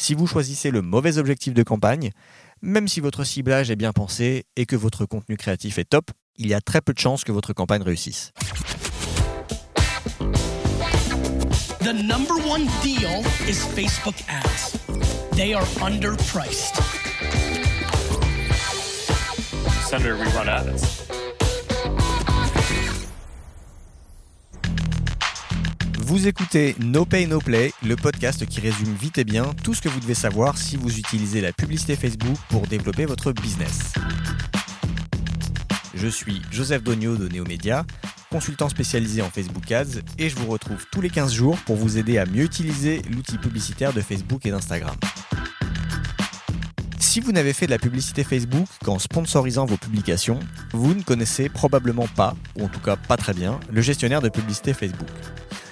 Si vous choisissez le mauvais objectif de campagne, même si votre ciblage est bien pensé et que votre contenu créatif est top, il y a très peu de chances que votre campagne réussisse. The number one deal is Facebook ads. They are underpriced. Senator, we run ads. Vous écoutez No Pay No Play, le podcast qui résume vite et bien tout ce que vous devez savoir si vous utilisez la publicité Facebook pour développer votre business. Je suis Joseph Dogno de Neomédia, consultant spécialisé en Facebook Ads et je vous retrouve tous les 15 jours pour vous aider à mieux utiliser l'outil publicitaire de Facebook et d'Instagram. Si vous n'avez fait de la publicité Facebook qu'en sponsorisant vos publications, vous ne connaissez probablement pas, ou en tout cas pas très bien, le gestionnaire de publicité Facebook.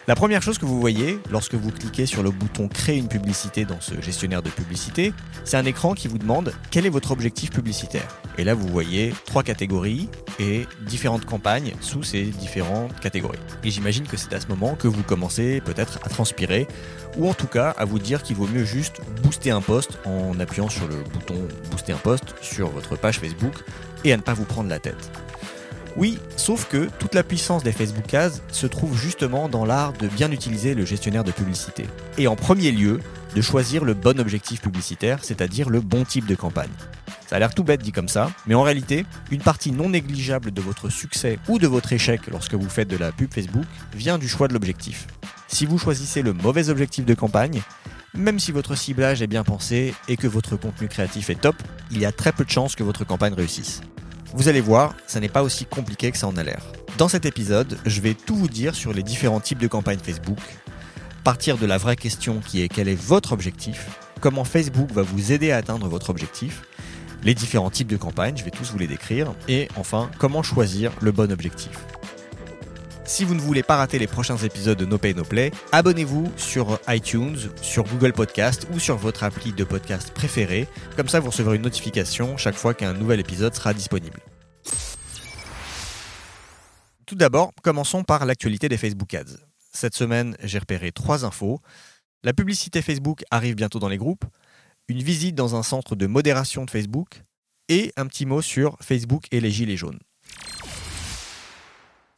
La première chose que vous voyez lorsque vous cliquez sur le bouton Créer une publicité dans ce gestionnaire de publicité, c'est un écran qui vous demande quel est votre objectif publicitaire? Et là, vous voyez trois catégories et différentes campagnes sous ces différentes catégories. Et j'imagine que c'est à ce moment que vous commencez peut-être à transpirer ou en tout cas à vous dire qu'il vaut mieux juste booster un post en appuyant sur le bouton Booster un post sur votre page Facebook et à ne pas vous prendre la tête. Oui, sauf que toute la puissance des Facebook Ads se trouve justement dans l'art de bien utiliser le gestionnaire de publicité. Et en premier lieu, de choisir le bon objectif publicitaire, c'est-à-dire le bon type de campagne. Ça a l'air tout bête dit comme ça, mais en réalité, une partie non négligeable de votre succès ou de votre échec lorsque vous faites de la pub Facebook vient du choix de l'objectif. Si vous choisissez le mauvais objectif de campagne, même si votre ciblage est bien pensé et que votre contenu créatif est top, il y a très peu de chances que votre campagne réussisse. Vous allez voir, ça n'est pas aussi compliqué que ça en a l'air. Dans cet épisode, je vais tout vous dire sur les différents types de campagnes Facebook, partir de la vraie question qui est quel est votre objectif, comment Facebook va vous aider à atteindre votre objectif, les différents types de campagnes, je vais tous vous les décrire, et enfin, comment choisir le bon objectif. Si vous ne voulez pas rater les prochains épisodes de No Pay No Play, abonnez-vous sur iTunes, sur Google Podcast ou sur votre appli de podcast préféré. Comme ça, vous recevrez une notification chaque fois qu'un nouvel épisode sera disponible. Tout d'abord, commençons par l'actualité des Facebook Ads. Cette semaine, j'ai repéré trois infos. La publicité Facebook arrive bientôt dans les groupes, une visite dans un centre de modération de Facebook et un petit mot sur Facebook et les gilets jaunes.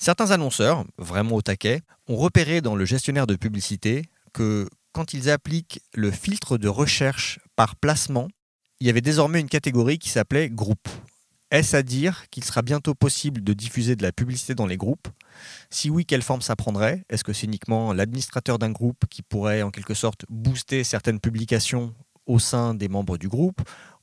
Certains annonceurs, vraiment au taquet, ont repéré dans le gestionnaire de publicité que quand ils appliquent le filtre de recherche par placement, il y avait désormais une catégorie qui s'appelait groupe. Est-ce à dire qu'il sera bientôt possible de diffuser de la publicité dans les groupes? Si oui, quelle forme ça prendrait? Est-ce que c'est uniquement l'administrateur d'un groupe qui pourrait en quelque sorte booster certaines publications au sein des membres du groupe?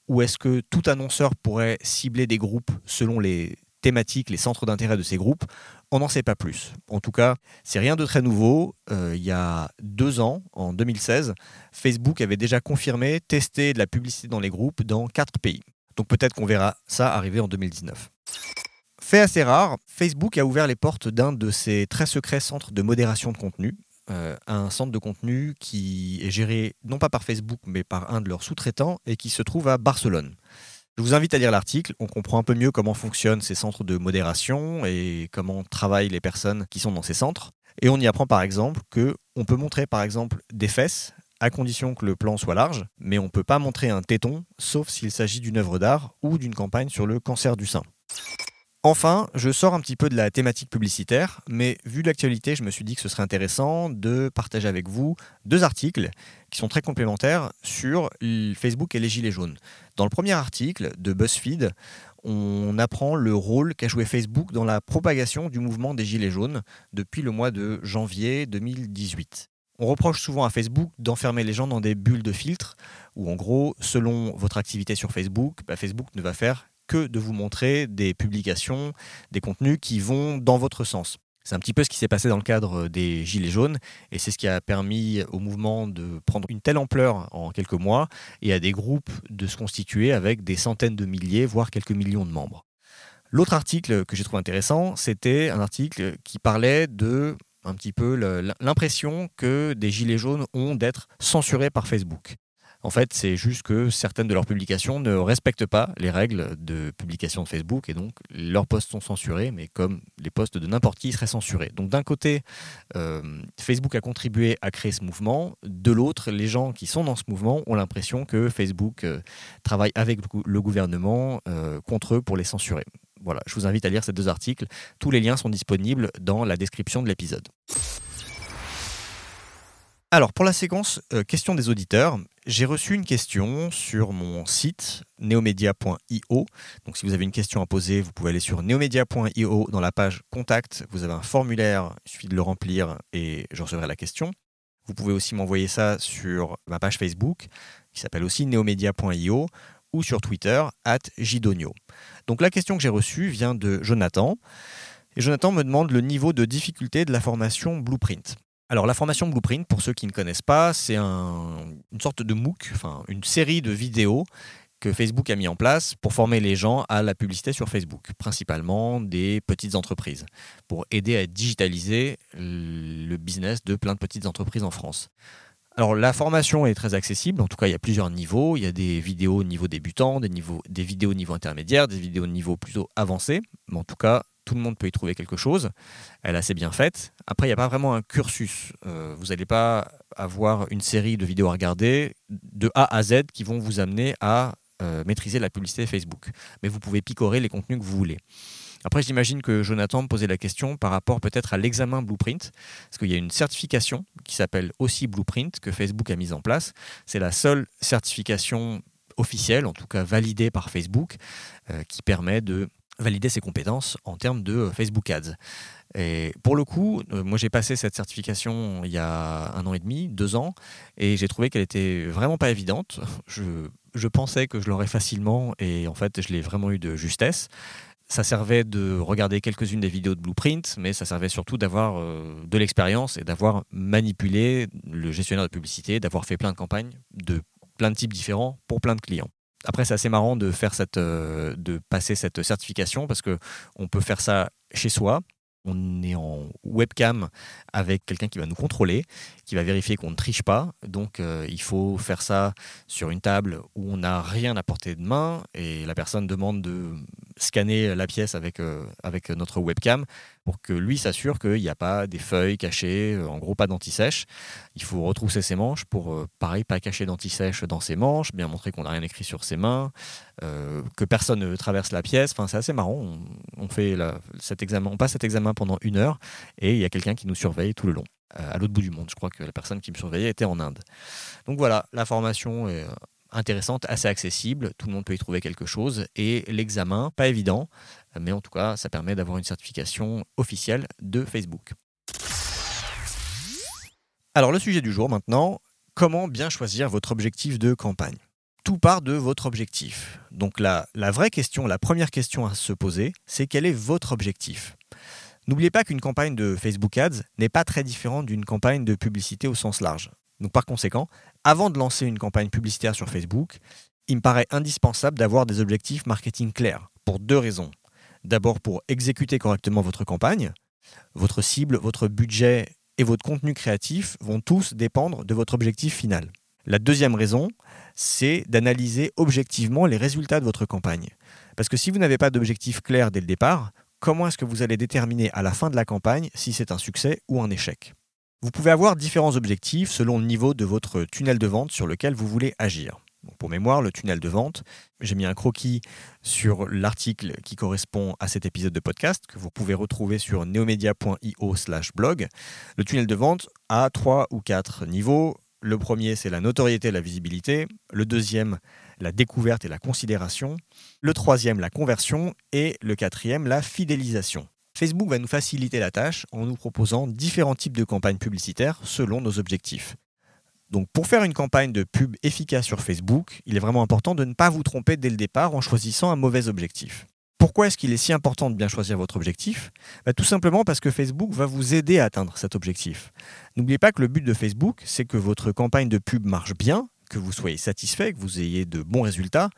Ou est-ce que tout annonceur pourrait cibler des groupes selon les les centres d'intérêt de ces groupes on n'en sait pas plus. En tout cas, c'est rien de très nouveau. Euh, il y a deux ans, en 2016, Facebook avait déjà confirmé tester de la publicité dans les groupes dans quatre pays. Donc peut-être qu'on verra ça arriver en 2019. Fait assez rare, Facebook a ouvert les portes d'un de ses très secrets centres de modération de contenu. Euh, un centre de contenu qui est géré non pas par Facebook mais par un de leurs sous-traitants et qui se trouve à Barcelone. Je vous invite à lire l'article, on comprend un peu mieux comment fonctionnent ces centres de modération et comment travaillent les personnes qui sont dans ces centres. Et on y apprend par exemple que on peut montrer par exemple des fesses à condition que le plan soit large, mais on ne peut pas montrer un téton sauf s'il s'agit d'une œuvre d'art ou d'une campagne sur le cancer du sein. Enfin, je sors un petit peu de la thématique publicitaire, mais vu l'actualité, je me suis dit que ce serait intéressant de partager avec vous deux articles qui sont très complémentaires sur Facebook et les Gilets jaunes. Dans le premier article de BuzzFeed, on apprend le rôle qu'a joué Facebook dans la propagation du mouvement des Gilets jaunes depuis le mois de janvier 2018. On reproche souvent à Facebook d'enfermer les gens dans des bulles de filtres, où en gros, selon votre activité sur Facebook, bah, Facebook ne va faire que de vous montrer des publications, des contenus qui vont dans votre sens. C'est un petit peu ce qui s'est passé dans le cadre des Gilets jaunes et c'est ce qui a permis au mouvement de prendre une telle ampleur en quelques mois et à des groupes de se constituer avec des centaines de milliers, voire quelques millions de membres. L'autre article que j'ai trouvé intéressant, c'était un article qui parlait de un petit peu l'impression que des Gilets jaunes ont d'être censurés par Facebook. En fait, c'est juste que certaines de leurs publications ne respectent pas les règles de publication de Facebook et donc leurs posts sont censurés, mais comme les posts de n'importe qui seraient censurés. Donc d'un côté, euh, Facebook a contribué à créer ce mouvement, de l'autre, les gens qui sont dans ce mouvement ont l'impression que Facebook euh, travaille avec le gouvernement euh, contre eux pour les censurer. Voilà, je vous invite à lire ces deux articles. Tous les liens sont disponibles dans la description de l'épisode. Alors, pour la séquence euh, question des auditeurs, j'ai reçu une question sur mon site neomedia.io. Donc, si vous avez une question à poser, vous pouvez aller sur neomedia.io dans la page Contact. Vous avez un formulaire, il suffit de le remplir et je recevrai la question. Vous pouvez aussi m'envoyer ça sur ma page Facebook, qui s'appelle aussi neomedia.io, ou sur Twitter, at Gidonio. Donc, la question que j'ai reçue vient de Jonathan. Et Jonathan me demande le niveau de difficulté de la formation Blueprint. Alors la formation Blueprint, pour ceux qui ne connaissent pas, c'est une sorte de MOOC, une série de vidéos que Facebook a mis en place pour former les gens à la publicité sur Facebook, principalement des petites entreprises, pour aider à digitaliser le business de plein de petites entreprises en France. Alors la formation est très accessible, en tout cas il y a plusieurs niveaux, il y a des vidéos niveau débutant, des, niveaux, des vidéos niveau intermédiaire, des vidéos niveau plutôt avancé, mais en tout cas tout le monde peut y trouver quelque chose. Elle est assez bien faite. Après, il n'y a pas vraiment un cursus. Euh, vous n'allez pas avoir une série de vidéos à regarder de A à Z qui vont vous amener à euh, maîtriser la publicité Facebook. Mais vous pouvez picorer les contenus que vous voulez. Après, j'imagine que Jonathan me posait la question par rapport peut-être à l'examen Blueprint, parce qu'il y a une certification qui s'appelle aussi Blueprint que Facebook a mise en place. C'est la seule certification officielle, en tout cas validée par Facebook, euh, qui permet de valider ses compétences en termes de euh, Facebook Ads. Et pour le coup, euh, moi j'ai passé cette certification il y a un an et demi, deux ans, et j'ai trouvé qu'elle était vraiment pas évidente. Je, pensais que je l'aurais facilement, et en fait je l'ai vraiment eu de justesse. Ça servait de regarder quelques-unes des vidéos de Blueprint, mais ça servait surtout d'avoir euh, de l'expérience et d'avoir manipulé le gestionnaire de publicité, d'avoir fait plein de campagnes de plein de types différents pour plein de clients. Après, c'est assez marrant euh, de passer cette certification parce que on peut faire ça chez soi. On est en webcam avec quelqu'un qui va nous contrôler, qui va vérifier qu'on ne triche pas. Donc, euh, il faut faire ça sur une table où on n'a rien à portée de main et la personne demande de scanner la pièce avec, euh, avec notre webcam pour que lui s'assure qu'il n'y a pas des feuilles cachées, euh, en gros pas d'anti-sèche. Il faut retrousser ses manches pour, euh, pareil, pas cacher d'anti-sèche dans ses manches, bien montrer qu'on n'a rien écrit sur ses mains, que personne ne traverse la pièce. Enfin, c'est assez marrant. On, fait cet examen, on passe cet examen pendant une heure et il y a quelqu'un qui nous surveille tout le long à l'autre bout du monde. Je crois que la personne qui me surveillait était en Inde. Donc voilà, la formation est intéressante, assez accessible, tout le monde peut y trouver quelque chose, et l'examen, pas évident, mais en tout cas, ça permet d'avoir une certification officielle de Facebook. Alors le sujet du jour maintenant, comment bien choisir votre objectif de campagne? Tout part de votre objectif. Donc la, vraie question, la première question à se poser, c'est quel est votre objectif? N'oubliez pas qu'une campagne de Facebook Ads n'est pas très différente d'une campagne de publicité au sens large. Donc par conséquent, avant de lancer une campagne publicitaire sur Facebook, il me paraît indispensable d'avoir des objectifs marketing clairs, pour deux raisons. D'abord pour exécuter correctement votre campagne. Votre cible, votre budget et votre contenu créatif vont tous dépendre de votre objectif final. La deuxième raison, c'est d'analyser objectivement les résultats de votre campagne. Parce que si vous n'avez pas d'objectif clair dès le départ, comment est-ce que vous allez déterminer à la fin de la campagne si c'est un succès ou un échec? Vous pouvez avoir différents objectifs selon le niveau de votre tunnel de vente sur lequel vous voulez agir. pour mémoire, le tunnel de vente, j'ai mis un croquis sur l'article qui correspond à cet épisode de podcast que vous pouvez retrouver sur neomedia.io/blog. Le tunnel de vente a trois ou quatre niveaux. Le premier, c'est la notoriété et la visibilité. Le deuxième, la découverte et la considération. Le troisième, la conversion. Et le quatrième, la fidélisation. Facebook va nous faciliter la tâche en nous proposant différents types de campagnes publicitaires selon nos objectifs. Donc pour faire une campagne de pub efficace sur Facebook, il est vraiment important de ne pas vous tromper dès le départ en choisissant un mauvais objectif. Pourquoi est-ce qu'il est si important de bien choisir votre objectif? Bah, Tout simplement parce que Facebook va vous aider à atteindre cet objectif. N'oubliez pas que le but de Facebook, c'est que votre campagne de pub marche bien, que vous soyez satisfait, que vous ayez de bons résultats,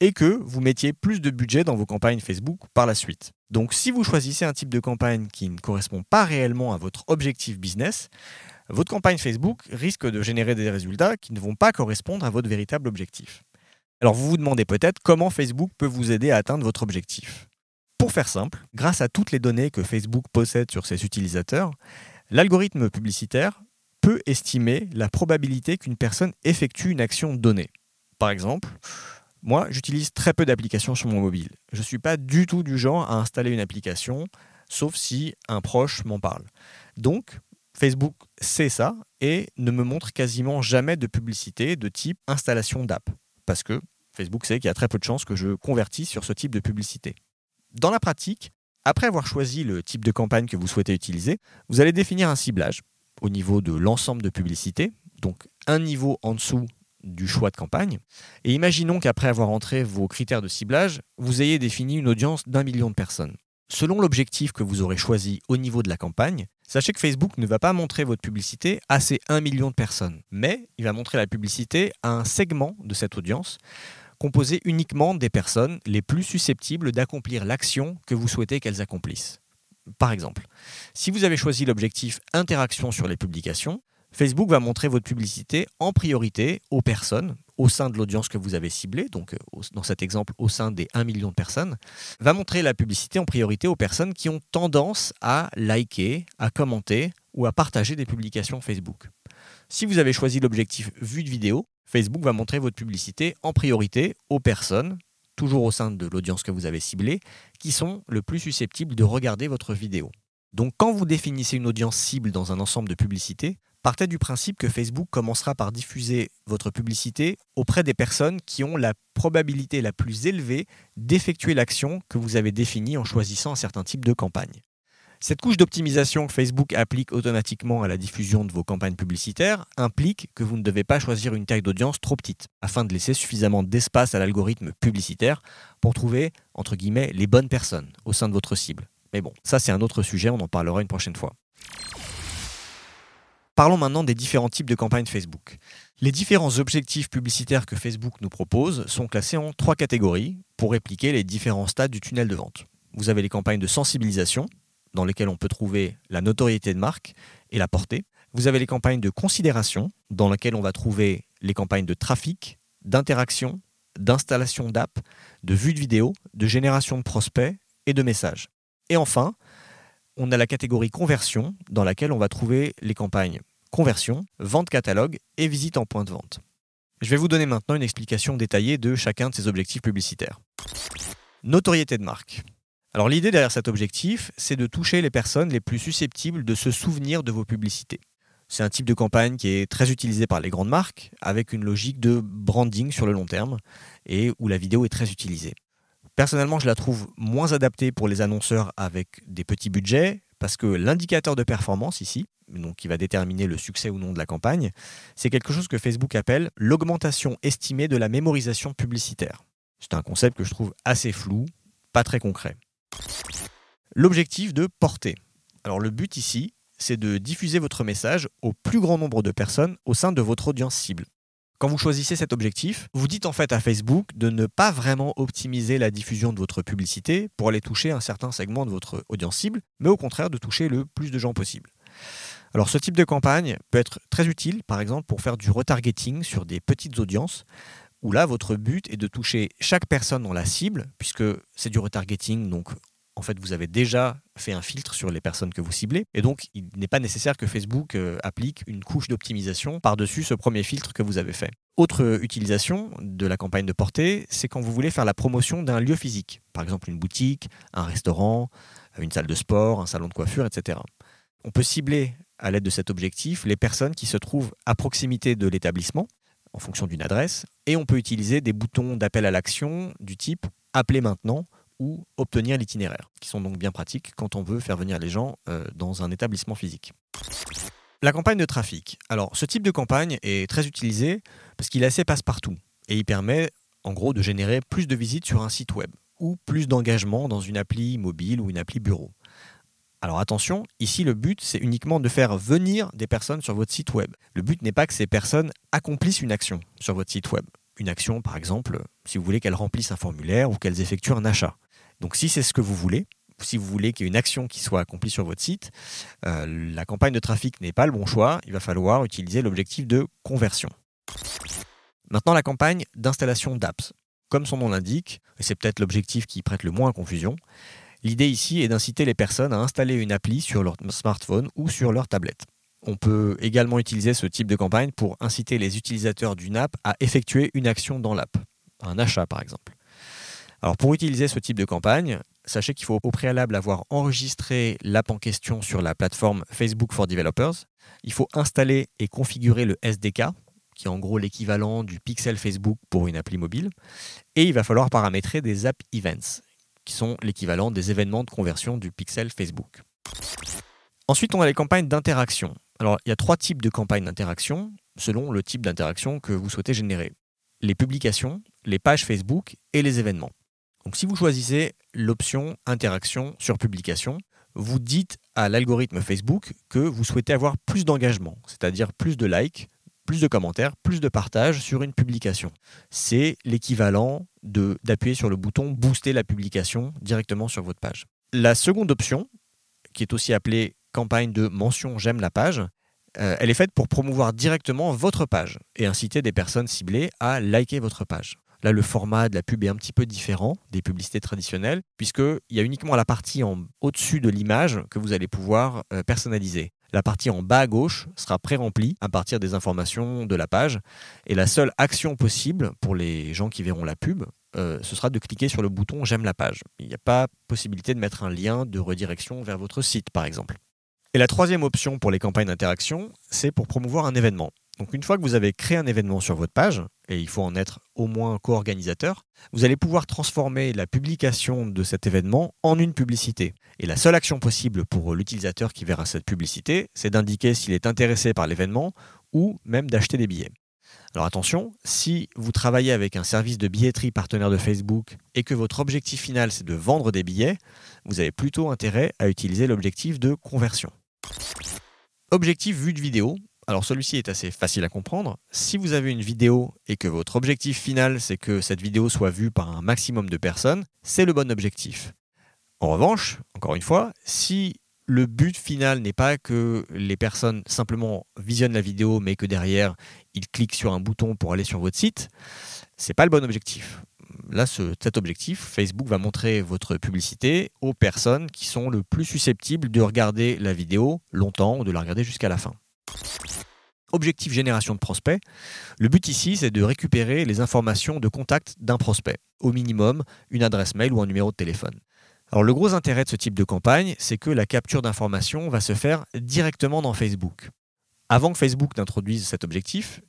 et que vous mettiez plus de budget dans vos campagnes Facebook par la suite. Donc si vous choisissez un type de campagne qui ne correspond pas réellement à votre objectif business, votre campagne Facebook risque de générer des résultats qui ne vont pas correspondre à votre véritable objectif. Alors vous vous demandez peut-être comment Facebook peut vous aider à atteindre votre objectif. Pour faire simple, grâce à toutes les données que Facebook possède sur ses utilisateurs, l'algorithme publicitaire peut estimer la probabilité qu'une personne effectue une action donnée. Par exemple, moi, j'utilise très peu d'applications sur mon mobile. Je ne suis pas du tout du genre à installer une application, sauf si un proche m'en parle. Donc, Facebook sait ça et ne me montre quasiment jamais de publicité de type installation d'app. Parce que Facebook sait qu'il y a très peu de chances que je convertisse sur ce type de publicité. Dans la pratique, après avoir choisi le type de campagne que vous souhaitez utiliser, vous allez définir un ciblage au niveau de l'ensemble de publicités, donc un niveau en dessous du choix de campagne. Et imaginons qu'après avoir entré vos critères de ciblage, vous ayez défini une audience d'un million de personnes. Selon l'objectif que vous aurez choisi au niveau de la campagne, sachez que Facebook ne va pas montrer votre publicité à ces 1 million de personnes, mais il va montrer la publicité à un segment de cette audience composé uniquement des personnes les plus susceptibles d'accomplir l'action que vous souhaitez qu'elles accomplissent. Par exemple, si vous avez choisi l'objectif interaction sur les publications, Facebook va montrer votre publicité en priorité aux personnes au sein de l'audience que vous avez ciblée, donc euh, dans cet exemple au sein des 1 million de personnes, va montrer la publicité en priorité aux personnes qui ont tendance à liker, à commenter ou à partager des publications Facebook. Si vous avez choisi l'objectif vue de vidéo, Facebook va montrer votre publicité en priorité aux personnes, toujours au sein de l'audience que vous avez ciblée, qui sont le plus susceptibles de regarder votre vidéo. Donc quand vous définissez une audience cible dans un ensemble de publicités, partez du principe que Facebook commencera par diffuser votre publicité auprès des personnes qui ont la probabilité la plus élevée d'effectuer l'action que vous avez définie en choisissant un certain type de campagne. Cette couche d'optimisation que Facebook applique automatiquement à la diffusion de vos campagnes publicitaires implique que vous ne devez pas choisir une taille d'audience trop petite, afin de laisser suffisamment d'espace à l'algorithme publicitaire pour trouver, entre guillemets, les bonnes personnes au sein de votre cible. Mais bon, ça c'est un autre sujet, on en parlera une prochaine fois. Parlons maintenant des différents types de campagnes Facebook. Les différents objectifs publicitaires que Facebook nous propose sont classés en trois catégories pour répliquer les différents stades du tunnel de vente. Vous avez les campagnes de sensibilisation, dans lesquelles on peut trouver la notoriété de marque et la portée. Vous avez les campagnes de considération, dans lesquelles on va trouver les campagnes de trafic, d'interaction, d'installation d'app, de vue de vidéo, de génération de prospects et de messages. Et enfin, on a la catégorie conversion, dans laquelle on va trouver les campagnes conversion, vente catalogue et visite en point de vente. Je vais vous donner maintenant une explication détaillée de chacun de ces objectifs publicitaires. Notoriété de marque. Alors l'idée derrière cet objectif, c'est de toucher les personnes les plus susceptibles de se souvenir de vos publicités. C'est un type de campagne qui est très utilisé par les grandes marques, avec une logique de branding sur le long terme, et où la vidéo est très utilisée. Personnellement, je la trouve moins adaptée pour les annonceurs avec des petits budgets, parce que l'indicateur de performance ici, qui va déterminer le succès ou non de la campagne, c'est quelque chose que Facebook appelle l'augmentation estimée de la mémorisation publicitaire. C'est un concept que je trouve assez flou, pas très concret. L'objectif de porter. Alors le but ici, c'est de diffuser votre message au plus grand nombre de personnes au sein de votre audience cible. Quand vous choisissez cet objectif, vous dites en fait à Facebook de ne pas vraiment optimiser la diffusion de votre publicité pour aller toucher un certain segment de votre audience cible, mais au contraire de toucher le plus de gens possible. Alors ce type de campagne peut être très utile, par exemple, pour faire du retargeting sur des petites audiences, où là, votre but est de toucher chaque personne dans la cible, puisque c'est du retargeting, donc en fait, vous avez déjà fait un filtre sur les personnes que vous ciblez. Et donc, il n'est pas nécessaire que Facebook euh, applique une couche d'optimisation par-dessus ce premier filtre que vous avez fait. Autre utilisation de la campagne de portée, c'est quand vous voulez faire la promotion d'un lieu physique. Par exemple, une boutique, un restaurant, une salle de sport, un salon de coiffure, etc. On peut cibler à l'aide de cet objectif les personnes qui se trouvent à proximité de l'établissement en fonction d'une adresse et on peut utiliser des boutons d'appel à l'action du type Appelez maintenant ou obtenir l'itinéraire, qui sont donc bien pratiques quand on veut faire venir les gens euh, dans un établissement physique. La campagne de trafic. Alors, ce type de campagne est très utilisé parce qu'il est assez passe-partout et il permet en gros de générer plus de visites sur un site web ou plus d'engagement dans une appli mobile ou une appli bureau. Alors attention, ici le but c'est uniquement de faire venir des personnes sur votre site web. Le but n'est pas que ces personnes accomplissent une action sur votre site web. Une action par exemple, si vous voulez qu'elles remplissent un formulaire ou qu'elles effectuent un achat. Donc si c'est ce que vous voulez, si vous voulez qu'il y ait une action qui soit accomplie sur votre site, euh, la campagne de trafic n'est pas le bon choix. Il va falloir utiliser l'objectif de conversion. Maintenant, la campagne d'installation d'apps. Comme son nom l'indique, et c'est peut-être l'objectif qui prête le moins à confusion, l'idée ici est d'inciter les personnes à installer une appli sur leur smartphone ou sur leur tablette. On peut également utiliser ce type de campagne pour inciter les utilisateurs d'une app à effectuer une action dans l'app, un achat par exemple. Alors pour utiliser ce type de campagne, sachez qu'il faut au préalable avoir enregistré l'app en question sur la plateforme Facebook for Developers. Il faut installer et configurer le SDK, qui est en gros l'équivalent du pixel Facebook pour une appli mobile. Et il va falloir paramétrer des app events, qui sont l'équivalent des événements de conversion du pixel Facebook. Ensuite, on a les campagnes d'interaction. Alors, il y a trois types de campagnes d'interaction selon le type d'interaction que vous souhaitez générer. Les publications, les pages Facebook et les événements. Donc si vous choisissez l'option interaction sur publication, vous dites à l'algorithme Facebook que vous souhaitez avoir plus d'engagement, c'est-à-dire plus de likes, plus de commentaires, plus de partages sur une publication. C'est l'équivalent d'appuyer sur le bouton booster la publication directement sur votre page. La seconde option, qui est aussi appelée campagne de mention j'aime la page, euh, elle est faite pour promouvoir directement votre page et inciter des personnes ciblées à liker votre page. Là, le format de la pub est un petit peu différent des publicités traditionnelles, puisqu'il y a uniquement la partie en au-dessus de l'image que vous allez pouvoir euh, personnaliser. La partie en bas à gauche sera pré-remplie à partir des informations de la page. Et la seule action possible pour les gens qui verront la pub, euh, ce sera de cliquer sur le bouton J'aime la page. Il n'y a pas possibilité de mettre un lien de redirection vers votre site, par exemple. Et la troisième option pour les campagnes d'interaction, c'est pour promouvoir un événement. Donc une fois que vous avez créé un événement sur votre page, et il faut en être au moins co-organisateur, vous allez pouvoir transformer la publication de cet événement en une publicité. Et la seule action possible pour l'utilisateur qui verra cette publicité, c'est d'indiquer s'il est intéressé par l'événement ou même d'acheter des billets. Alors attention, si vous travaillez avec un service de billetterie partenaire de Facebook et que votre objectif final c'est de vendre des billets, vous avez plutôt intérêt à utiliser l'objectif de conversion. Objectif vue de vidéo, alors celui-ci est assez facile à comprendre. Si vous avez une vidéo et que votre objectif final c'est que cette vidéo soit vue par un maximum de personnes, c'est le bon objectif. En revanche, encore une fois, si le but final n'est pas que les personnes simplement visionnent la vidéo, mais que derrière ils cliquent sur un bouton pour aller sur votre site, c'est pas le bon objectif. Là, cet objectif, Facebook va montrer votre publicité aux personnes qui sont le plus susceptibles de regarder la vidéo longtemps ou de la regarder jusqu'à la fin. Objectif génération de prospects. Le but ici, c'est de récupérer les informations de contact d'un prospect, au minimum une adresse mail ou un numéro de téléphone. Alors le gros intérêt de ce type de campagne, c'est que la capture d'informations va se faire directement dans Facebook. Avant que Facebook n'introduise cet objectif,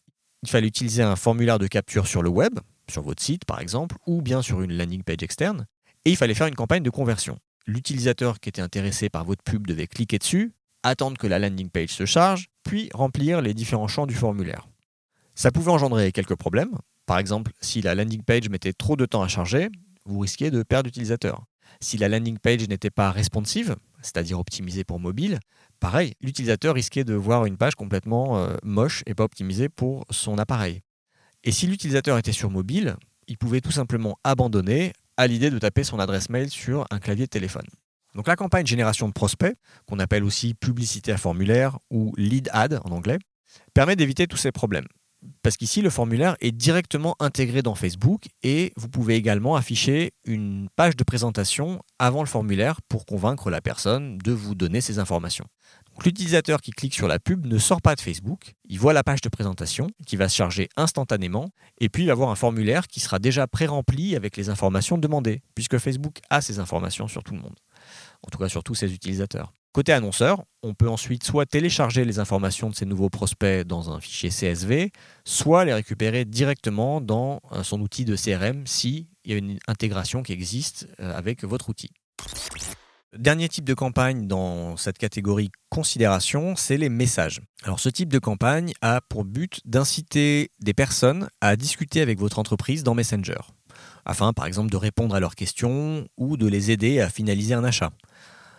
il fallait utiliser un formulaire de capture sur le web, sur votre site par exemple, ou bien sur une landing page externe, et il fallait faire une campagne de conversion. L'utilisateur qui était intéressé par votre pub devait cliquer dessus, attendre que la landing page se charge, puis remplir les différents champs du formulaire. Ça pouvait engendrer quelques problèmes. Par exemple, si la landing page mettait trop de temps à charger, vous risquiez de perdre d'utilisateurs. Si la landing page n'était pas responsive, c'est-à-dire optimisée pour mobile, pareil, l'utilisateur risquait de voir une page complètement euh, moche et pas optimisée pour son appareil. Et si l'utilisateur était sur mobile, il pouvait tout simplement abandonner à l'idée de taper son adresse mail sur un clavier de téléphone. Donc la campagne génération de prospects, qu'on appelle aussi publicité à formulaire ou lead ad en anglais, permet d'éviter tous ces problèmes. Parce qu'ici, le formulaire est directement intégré dans Facebook et vous pouvez également afficher une page de présentation avant le formulaire pour convaincre la personne de vous donner ces informations. L'utilisateur qui clique sur la pub ne sort pas de Facebook, il voit la page de présentation qui va se charger instantanément et puis il va avoir un formulaire qui sera déjà pré-rempli avec les informations demandées, puisque Facebook a ces informations sur tout le monde en tout cas sur tous ses utilisateurs. Côté annonceur, on peut ensuite soit télécharger les informations de ces nouveaux prospects dans un fichier CSV, soit les récupérer directement dans euh, son outil de CRM s'il y a une intégration qui existe euh, avec votre outil. Dernier type de campagne dans cette catégorie considération, c'est les messages. Alors ce type de campagne a pour but d'inciter des personnes à discuter avec votre entreprise dans Messenger, afin par exemple de répondre à leurs questions ou de les aider à finaliser un achat.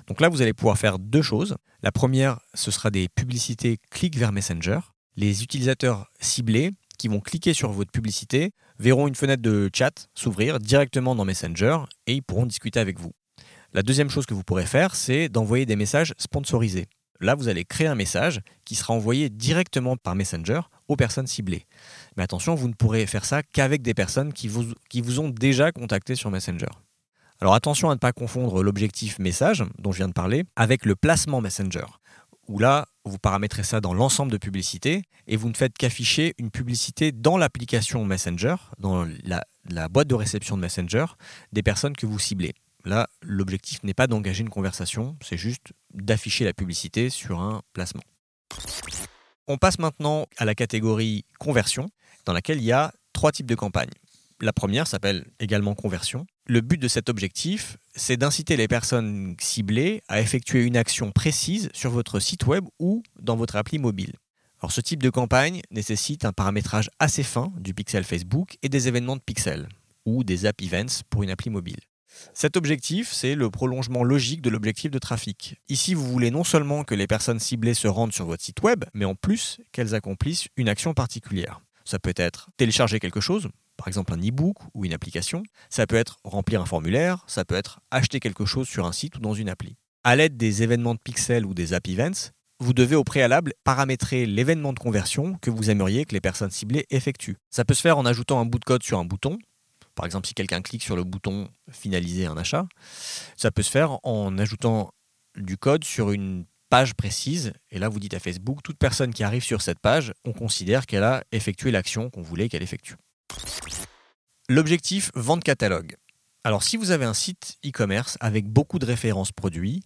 Donc là, vous allez pouvoir faire deux choses. La première, ce sera des publicités clic vers Messenger. Les utilisateurs ciblés qui vont cliquer sur votre publicité verront une fenêtre de chat s'ouvrir directement dans Messenger et ils pourront discuter avec vous. La deuxième chose que vous pourrez faire, c'est d'envoyer des messages sponsorisés. Là, vous allez créer un message qui sera envoyé directement par Messenger aux personnes ciblées. Mais attention, vous ne pourrez faire ça qu'avec des personnes qui vous, ont déjà contacté sur Messenger. Alors attention à ne pas confondre l'objectif message, dont je viens de parler, avec le placement Messenger, où là, vous paramétrez ça dans l'ensemble de publicités et vous ne faites qu'afficher une publicité dans l'application Messenger, dans la boîte de réception de Messenger, des personnes que vous ciblez. Là, l'objectif n'est pas d'engager une conversation, c'est juste d'afficher la publicité sur un placement. On passe maintenant à la catégorie conversion, dans laquelle il y a trois types de campagnes. La première s'appelle également conversion. Le but de cet objectif, c'est d'inciter les personnes ciblées à effectuer une action précise sur votre site web ou dans votre appli mobile. Alors ce type de campagne nécessite un paramétrage assez fin du pixel Facebook et des événements de pixel ou des app events pour une appli mobile. Cet objectif, c'est le prolongement logique de l'objectif de trafic. Ici, vous voulez non seulement que les personnes ciblées se rendent sur votre site web, mais en plus qu'elles accomplissent une action particulière. Ça peut être télécharger quelque chose, par exemple un e-book ou une application. Ça peut être remplir un formulaire, ça peut être acheter quelque chose sur un site ou dans une appli. À l'aide des événements de pixels ou des app events, vous devez au préalable paramétrer l'événement de conversion que vous aimeriez que les personnes ciblées effectuent. Ça peut se faire en ajoutant un bout de code sur un bouton, par exemple, si quelqu'un clique sur le bouton finaliser un achat, ça peut se faire en ajoutant du code sur une page précise. Et là, vous dites à Facebook, toute personne qui arrive sur cette page, on considère qu'elle a effectué l'action qu'on voulait qu'elle effectue. L'objectif vente catalogue. Alors, si vous avez un site e-commerce avec beaucoup de références produits,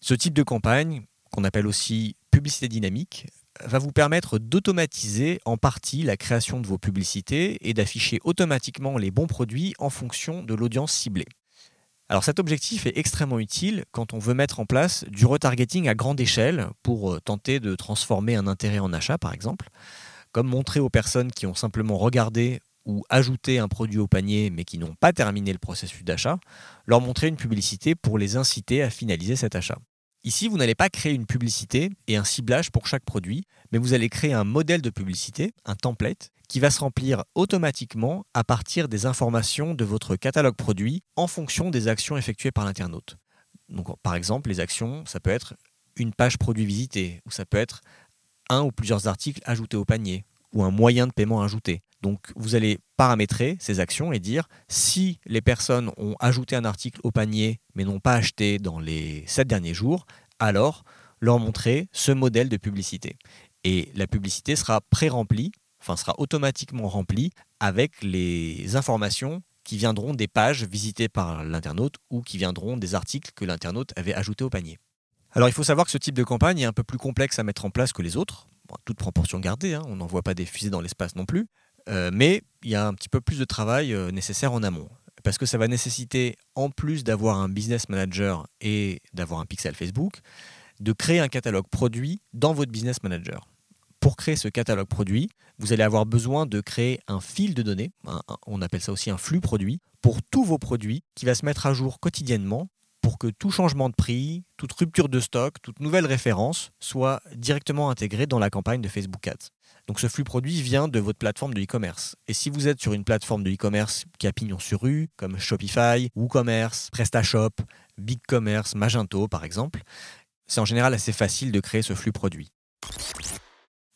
ce type de campagne, qu'on appelle aussi publicité dynamique, va vous permettre d'automatiser en partie la création de vos publicités et d'afficher automatiquement les bons produits en fonction de l'audience ciblée. Alors cet objectif est extrêmement utile quand on veut mettre en place du retargeting à grande échelle pour euh, tenter de transformer un intérêt en achat par exemple, comme montrer aux personnes qui ont simplement regardé ou ajouté un produit au panier mais qui n'ont pas terminé le processus d'achat, leur montrer une publicité pour les inciter à finaliser cet achat. Ici, vous n'allez pas créer une publicité et un ciblage pour chaque produit, mais vous allez créer un modèle de publicité, un template, qui va se remplir automatiquement à partir des informations de votre catalogue produit en fonction des actions effectuées par l'internaute. Par exemple, les actions, ça peut être une page produit visitée, ou ça peut être un ou plusieurs articles ajoutés au panier, ou un moyen de paiement ajouté. Donc vous allez paramétrer ces actions et dire si les personnes ont ajouté un article au panier mais n'ont pas acheté dans les 7 derniers jours, alors leur montrer ce modèle de publicité. Et la publicité sera pré-remplie, enfin sera automatiquement remplie avec les informations qui viendront des pages visitées par l'internaute ou qui viendront des articles que l'internaute avait ajoutés au panier. Alors il faut savoir que ce type de campagne est un peu plus complexe à mettre en place que les autres, toute proportion gardée, hein, on n'envoie pas des fusées dans l'espace non plus, euh, mais il y a un petit peu plus de travail euh, nécessaire en amont. Parce que ça va nécessiter, en plus d'avoir un business manager et d'avoir un pixel Facebook, de créer un catalogue produit dans votre business manager. Pour créer ce catalogue produit, vous allez avoir besoin de créer un fil de données, on appelle ça aussi un flux produit, pour tous vos produits qui va se mettre à jour quotidiennement pour que tout changement de prix, toute rupture de stock, toute nouvelle référence soit directement intégrée dans la campagne de Facebook Ads. Donc ce flux produit vient de votre plateforme de e-commerce. Et si vous êtes sur une plateforme de e-commerce qui a pignon sur rue, comme Shopify, WooCommerce, PrestaShop, BigCommerce, Magento par exemple, c'est en général assez facile de créer ce flux produit.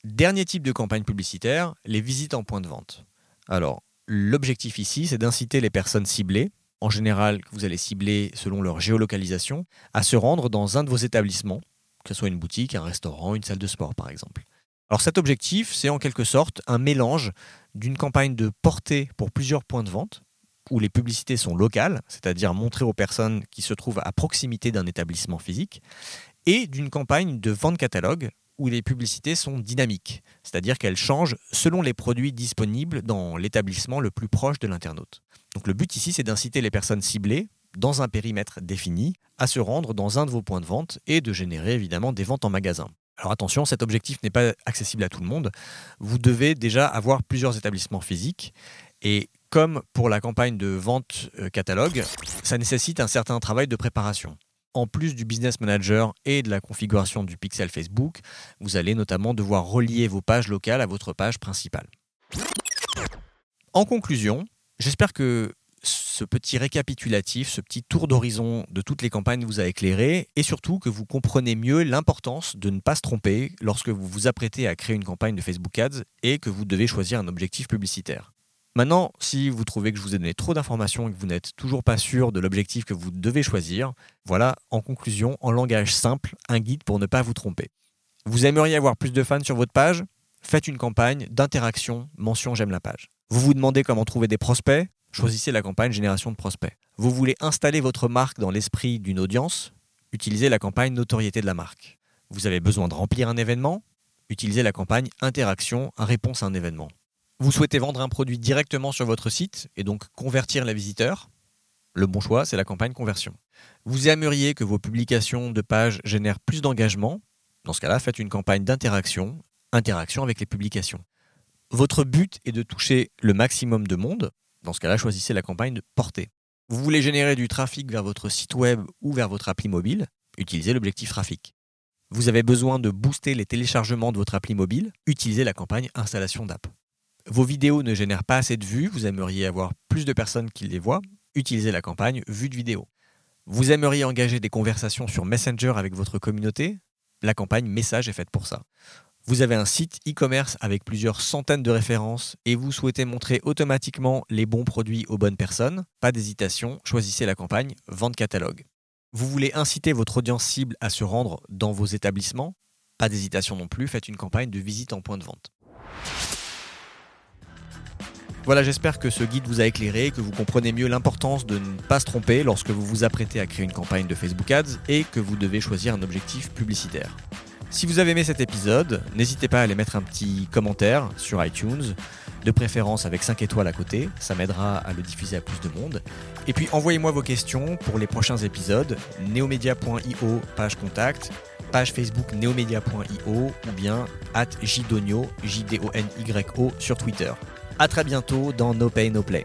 Dernier type de campagne publicitaire, les visites en point de vente. Alors, l'objectif ici, c'est d'inciter les personnes ciblées, en général que vous allez cibler selon leur géolocalisation, à se rendre dans un de vos établissements, que ce soit une boutique, un restaurant, une salle de sport par exemple. Alors cet objectif, c'est en quelque sorte un mélange d'une campagne de portée pour plusieurs points de vente, où les publicités sont locales, c'est-à-dire montrées aux personnes qui se trouvent à proximité d'un établissement physique, et d'une campagne de vente catalogue, où les publicités sont dynamiques, c'est-à-dire qu'elles changent selon les produits disponibles dans l'établissement le plus proche de l'internaute. Donc le but ici, c'est d'inciter les personnes ciblées, dans un périmètre défini, à se rendre dans un de vos points de vente et de générer évidemment des ventes en magasin. Alors attention, cet objectif n'est pas accessible à tout le monde. Vous devez déjà avoir plusieurs établissements physiques et comme pour la campagne de vente euh, catalogue, ça nécessite un certain travail de préparation. En plus du business manager et de la configuration du pixel Facebook, vous allez notamment devoir relier vos pages locales à votre page principale. En conclusion, j'espère que ce petit récapitulatif, ce petit tour d'horizon de toutes les campagnes vous a éclairé et surtout que vous comprenez mieux l'importance de ne pas se tromper lorsque vous vous apprêtez à créer une campagne de Facebook Ads et que vous devez choisir un objectif publicitaire. Maintenant, si vous trouvez que je vous ai donné trop d'informations et que vous n'êtes toujours pas sûr de l'objectif que vous devez choisir, voilà, en conclusion, en langage simple, un guide pour ne pas vous tromper. Vous aimeriez avoir plus de fans sur votre page? Faites une campagne d'interaction, mention j'aime la page. Vous vous demandez comment trouver des prospects? Choisissez la campagne génération de prospects. Vous voulez installer votre marque dans l'esprit d'une audience? Utilisez la campagne notoriété de la marque. Vous avez besoin de remplir un événement? Utilisez la campagne interaction, réponse à un événement. Vous souhaitez vendre un produit directement sur votre site et donc convertir les visiteurs Le bon choix, c'est la campagne conversion. Vous aimeriez que vos publications de pages génèrent plus d'engagement? Dans ce cas-là, faites une campagne d'interaction, interaction avec les publications. Votre but est de toucher le maximum de monde dans ce cas-là, choisissez la campagne de portée. Vous voulez générer du trafic vers votre site web ou vers votre appli mobile? Utilisez l'objectif trafic. Vous avez besoin de booster les téléchargements de votre appli mobile? Utilisez la campagne installation d'app. Vos vidéos ne génèrent pas assez de vues, vous aimeriez avoir plus de personnes qui les voient Utilisez la campagne vue de vidéo. Vous aimeriez engager des conversations sur Messenger avec votre communauté? La campagne message est faite pour ça. Vous avez un site e-commerce avec plusieurs centaines de références et vous souhaitez montrer automatiquement les bons produits aux bonnes personnes Pas d'hésitation, choisissez la campagne Vente catalogue. Vous voulez inciter votre audience cible à se rendre dans vos établissements? Pas d'hésitation non plus, faites une campagne de visite en point de vente. Voilà, j'espère que ce guide vous a éclairé, que vous comprenez mieux l'importance de ne pas se tromper lorsque vous vous apprêtez à créer une campagne de Facebook Ads et que vous devez choisir un objectif publicitaire. Si vous avez aimé cet épisode, n'hésitez pas à aller mettre un petit commentaire sur iTunes, de préférence avec 5 étoiles à côté, ça m'aidera à le diffuser à plus de monde. Et puis envoyez-moi vos questions pour les prochains épisodes, neomedia.io, page contact, page Facebook neomedia.io ou bien at jdonyo, j d o n y o sur Twitter. A très bientôt dans No Pay No Play.